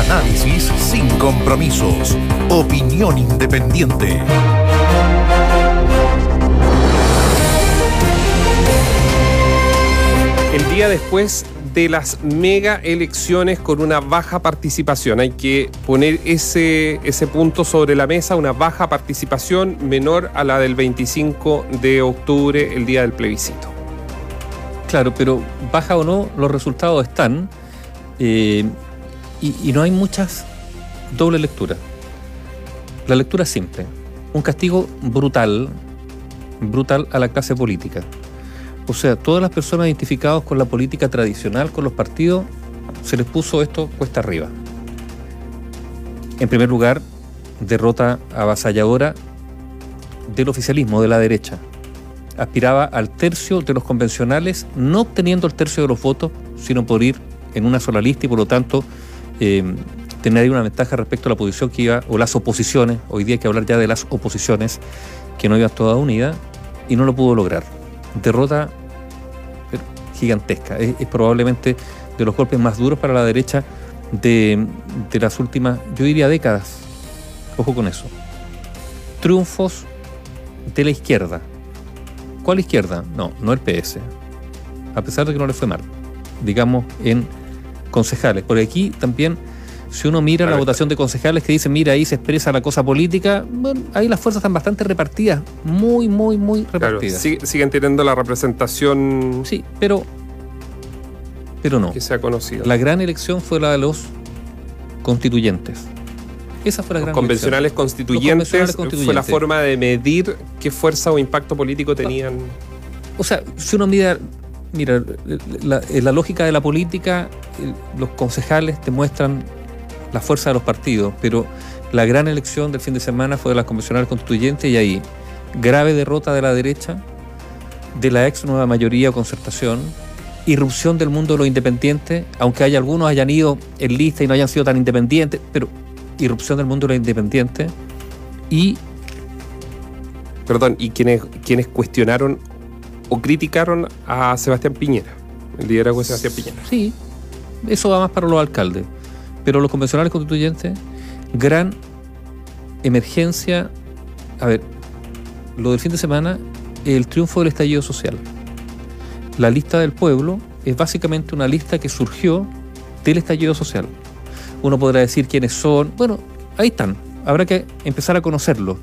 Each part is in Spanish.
Análisis sin compromisos. Opinión independiente. El día después de las mega elecciones con una baja participación. Hay que poner ese, ese punto sobre la mesa, una baja participación menor a la del 25 de octubre, el día del plebiscito. Claro, pero baja o no, los resultados están eh, y, no hay muchas doble lectura. La lectura es simple. Un castigo brutal, brutal a la clase política. O sea, todas las personas identificadas con la política tradicional, con los partidos, se les puso esto cuesta arriba. En primer lugar, derrota avasalladora del oficialismo, de la derecha. Aspiraba al tercio de los convencionales, no obteniendo el tercio de los votos, sino por ir en una sola lista y por lo tanto eh, tener una ventaja respecto a la posición que iba, o las oposiciones, hoy día hay que hablar ya de las oposiciones, que no iban todas unidas, y no lo pudo lograr. Derrota gigantesca. Es, es, probablemente de los golpes más duros para la derecha de, de, las últimas, yo diría, décadas. Ojo con eso. Triunfos de la izquierda. ¿Cuál izquierda? No, no el PS. A pesar de que no le fue mal. Digamos, en concejales. Porque aquí también, si uno mira la votación de concejales que dicen, mira, ahí se expresa la cosa política, bueno, ahí las fuerzas están bastante repartidas. Muy, muy, muy repartidas. Claro, siguen teniendo la representación. Sí, pero. Pero no. Que se ha conocido. La gran elección fue la de los constituyentes. Esa fue la gran convencionales. Constituyentes, convencionales constituyentes fue la forma de medir qué fuerza o impacto político tenían. O sea, si uno mira, mira, la, la lógica de la política, los concejales te muestran la fuerza de los partidos, pero la gran elección del fin de semana fue de las convencionales constituyentes y ahí grave derrota de la derecha, de la ex nueva mayoría o concertación, irrupción del mundo de los independientes, aunque hay algunos hayan ido en lista y no hayan sido tan independientes, pero irrupción del mundo de los independientes y... Perdón, y quienes, quienes cuestionaron o criticaron a Sebastián Piñera, el liderazgo de Sebastián Piñera. Sí, eso va más para los alcaldes. Pero los convencionales constituyentes, gran emergencia. A ver, lo del fin de semana, el triunfo del estallido social. La lista del pueblo es básicamente una lista que surgió del estallido social. Uno podrá decir quiénes son. Bueno, ahí están. Habrá que empezar a conocerlos.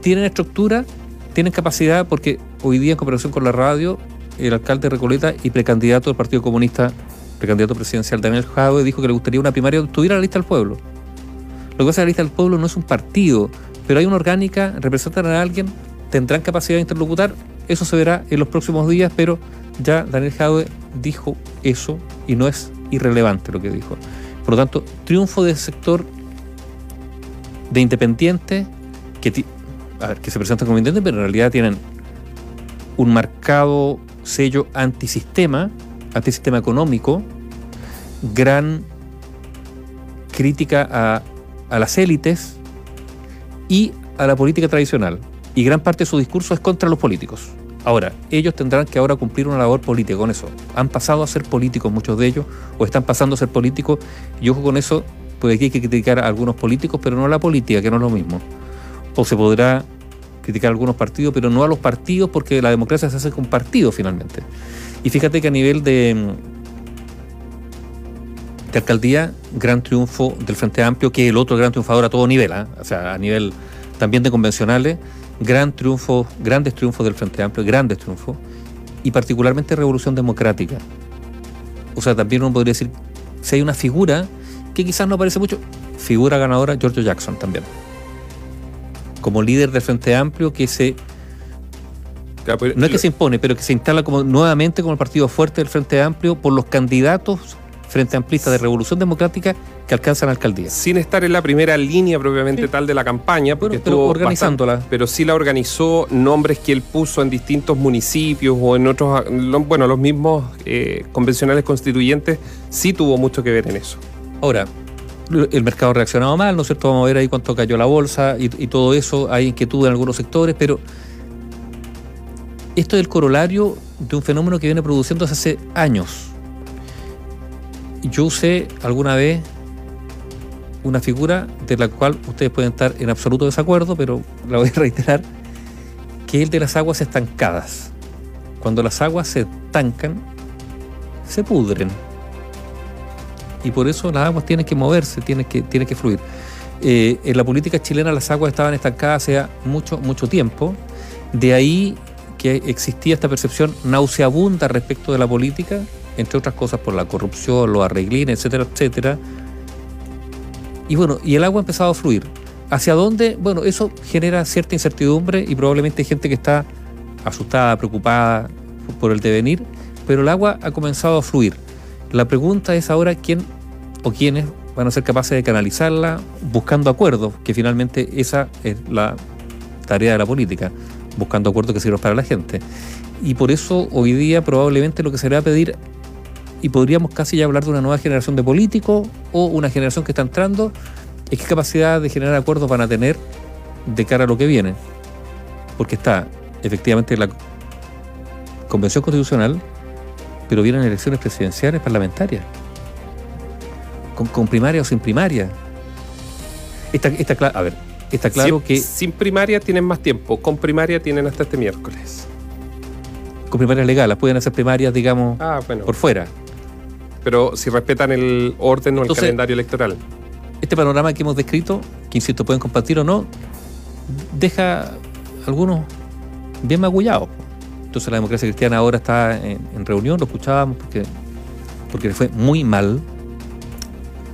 Tienen estructura, tienen capacidad, porque hoy día, en comparación con la radio, el alcalde de Recoleta y precandidato del Partido Comunista precandidato presidencial Daniel Jadwe dijo que le gustaría una primaria que tuviera la lista del pueblo. Lo que pasa es que la lista del pueblo no es un partido, pero hay una orgánica, representan a alguien, tendrán capacidad de interlocutar, eso se verá en los próximos días, pero ya Daniel Jadwe dijo eso y no es irrelevante lo que dijo. Por lo tanto, triunfo del sector de independientes que se presentan como independientes, pero en realidad tienen un marcado sello antisistema antisistema económico, gran crítica a, las élites y a la política tradicional. Y gran parte de su discurso es contra los políticos. Ahora, ellos tendrán que ahora cumplir una labor política con eso. Han pasado a ser políticos muchos de ellos, o están pasando a ser políticos, y ojo con eso, porque aquí hay que criticar a algunos políticos, pero no a la política, que no es lo mismo. O se podrá criticar algunos partidos, pero no a los partidos, porque la democracia se hace con partidos finalmente. Y fíjate que a nivel de, alcaldía, gran triunfo del Frente Amplio, que es el otro gran triunfador a todo nivel, ¿eh? o sea, a nivel también de convencionales, gran triunfo, grandes triunfos del Frente Amplio, grandes triunfos, y particularmente Revolución Democrática. O sea, también uno podría decir, si hay una figura que quizás no aparece mucho, figura ganadora, George Jackson también. Como líder del Frente Amplio que se no es que se impone, pero que se instala como nuevamente como el partido fuerte del Frente Amplio por los candidatos Frente Amplista de Revolución Democrática que alcanzan alcaldía. Sin estar en la primera línea propiamente sí. tal de la campaña, porque bueno, pero organizándola. Bastante, pero sí la organizó nombres que él puso en distintos municipios o en otros, bueno, los mismos eh, convencionales constituyentes, sí tuvo mucho que ver en eso. Ahora, el mercado ha reaccionado mal, ¿no es cierto? Vamos a ver ahí cuánto cayó la bolsa y, todo eso, hay inquietud en algunos sectores, pero esto es el corolario de un fenómeno que viene produciéndose hace años. Yo usé alguna vez una figura de la cual ustedes pueden estar en absoluto desacuerdo, pero la voy a reiterar, que es el de las aguas estancadas. Cuando las aguas se estancan, se pudren. Y por eso las aguas tienen que moverse, tienen que, tienen que fluir. Eh, en la política chilena las aguas estaban estancadas hace mucho, mucho tiempo. De ahí que existía esta percepción nauseabunda respecto de la política, entre otras cosas por la corrupción, los arreglines, etcétera, etcétera. Y bueno, y el agua ha empezado a fluir. ¿Hacia dónde? Bueno, eso genera cierta incertidumbre y probablemente hay gente que está asustada, preocupada por el devenir, pero el agua ha comenzado a fluir. La pregunta es ahora quién o quiénes van a ser capaces de canalizarla buscando acuerdos, que finalmente esa es la tarea de la política, buscando acuerdos que sirvan para la gente. Y por eso hoy día probablemente lo que se le va a pedir, y podríamos casi ya hablar de una nueva generación de políticos o una generación que está entrando, es qué capacidad de generar acuerdos van a tener de cara a lo que viene. Porque está efectivamente la convención constitucional, pero vienen elecciones presidenciales parlamentarias con, primaria o sin primaria. Está, está, a ver, está claro que... Sin primaria tienen más tiempo, con primaria tienen hasta este miércoles. Con primarias legales, pueden hacer primarias, digamos, ah, por fuera. Pero si respetan el orden o el calendario electoral. Este panorama que hemos descrito, que insisto, pueden compartir o no, deja algunos bien magullados. Entonces la democracia cristiana ahora está en, reunión, lo escuchábamos porque, porque le fue muy mal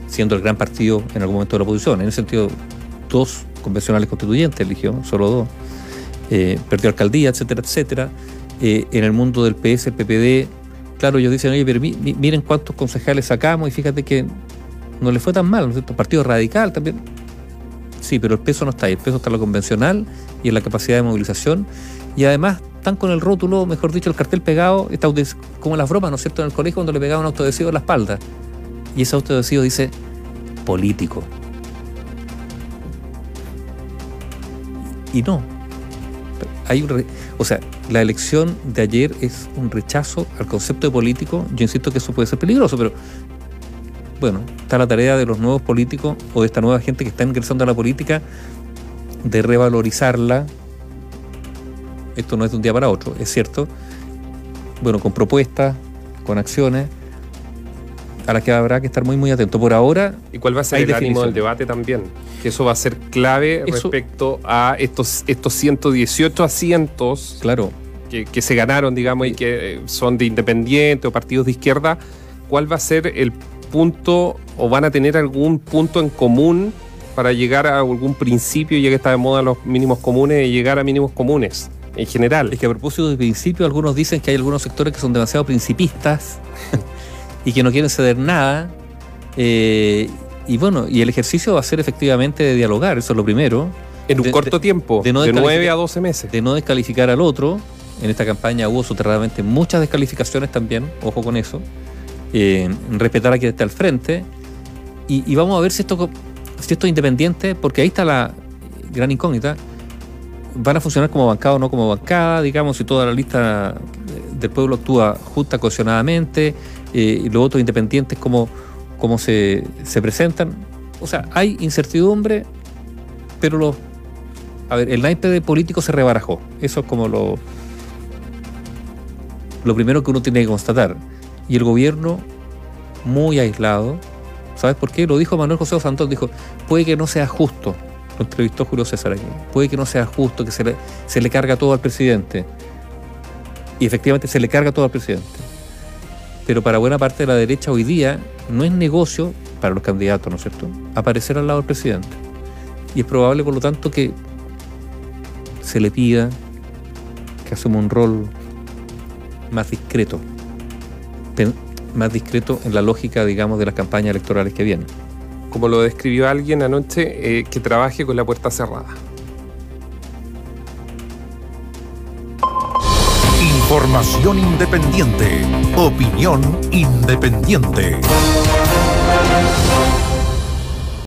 siendo el gran partido en algún momento de la oposición. En ese sentido, dos convencionales constituyentes eligió, solo dos. Eh, perdió alcaldía, etcétera, etcétera. Eh, en el mundo del PS, el PPD, claro, ellos dicen, oye, pero miren cuántos concejales sacamos y fíjate que no le fue tan mal, ¿no es cierto? Partido radical también. Sí, pero el peso no está ahí, el peso está en lo convencional y en la capacidad de movilización. Y además están con el rótulo, mejor dicho, el cartel pegado, está como las bromas, ¿no es cierto?, en el colegio cuando le pegaban un autodesivo en la espalda. Y ese autodecido dice político. Y no. Hay un o sea, la elección de ayer es un rechazo al concepto de político. Yo insisto que eso puede ser peligroso, pero bueno, está la tarea de los nuevos políticos o de esta nueva gente que está ingresando a la política de revalorizarla. Esto no es de un día para otro, es cierto. Bueno, con propuestas, con acciones, a las que habrá que estar muy muy atento. Por ahora. ¿Y cuál va a ser el ánimo del debate también? Que eso va a ser clave respecto a estos, estos 118 asientos claro. que, se ganaron, digamos, y que eh, son de independiente o partidos de izquierda. ¿Cuál va a ser el punto o van a tener algún punto en común para llegar a algún principio, ya que está de moda los mínimos comunes, y llegar a mínimos comunes? En general. Es que a propósito de principio, algunos dicen que hay algunos sectores que son demasiado principistas y que no quieren ceder nada. Eh, y bueno, y el ejercicio va a ser efectivamente de dialogar, eso es lo primero. En un corto tiempo, de, no de 9 a 12 meses. De no descalificar al otro. En esta campaña hubo soterradamente muchas descalificaciones también, ojo con eso. Eh, respetar a quien está al frente. Y, vamos a ver si esto, si esto es independiente, porque ahí está la gran incógnita. ¿Van a funcionar como bancada o no como bancada? Digamos, si toda la lista del pueblo actúa justa, cohesionadamente eh, y los otros independientes cómo, cómo se, se, presentan. O sea, hay incertidumbre, pero los, a ver, el naipe de político se rebarajó. Eso es como lo, lo primero que uno tiene que constatar. Y el gobierno, muy aislado, ¿sabes por qué? Lo dijo Manuel José Santón, dijo, puede que no sea justo, lo entrevistó Julio César aquí, puede que no sea justo que se le, se le carga todo al presidente. Y efectivamente se le carga todo al presidente pero para buena parte de la derecha hoy día no es negocio para los candidatos, ¿no es cierto?, aparecer al lado del presidente. Y es probable, por lo tanto, que se le pida que asuma un rol más discreto, más discreto en la lógica, digamos, de las campañas electorales que vienen. Como lo describió alguien anoche, eh, que trabaje con la puerta cerrada. Información independiente. Opinión independiente.